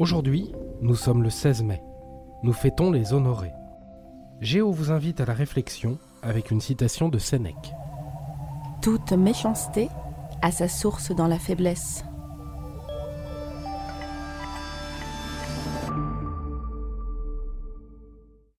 Aujourd'hui, nous sommes le 16 mai. Nous fêtons les honorés. Géo vous invite à la réflexion avec une citation de Sénèque. Toute méchanceté a sa source dans la faiblesse.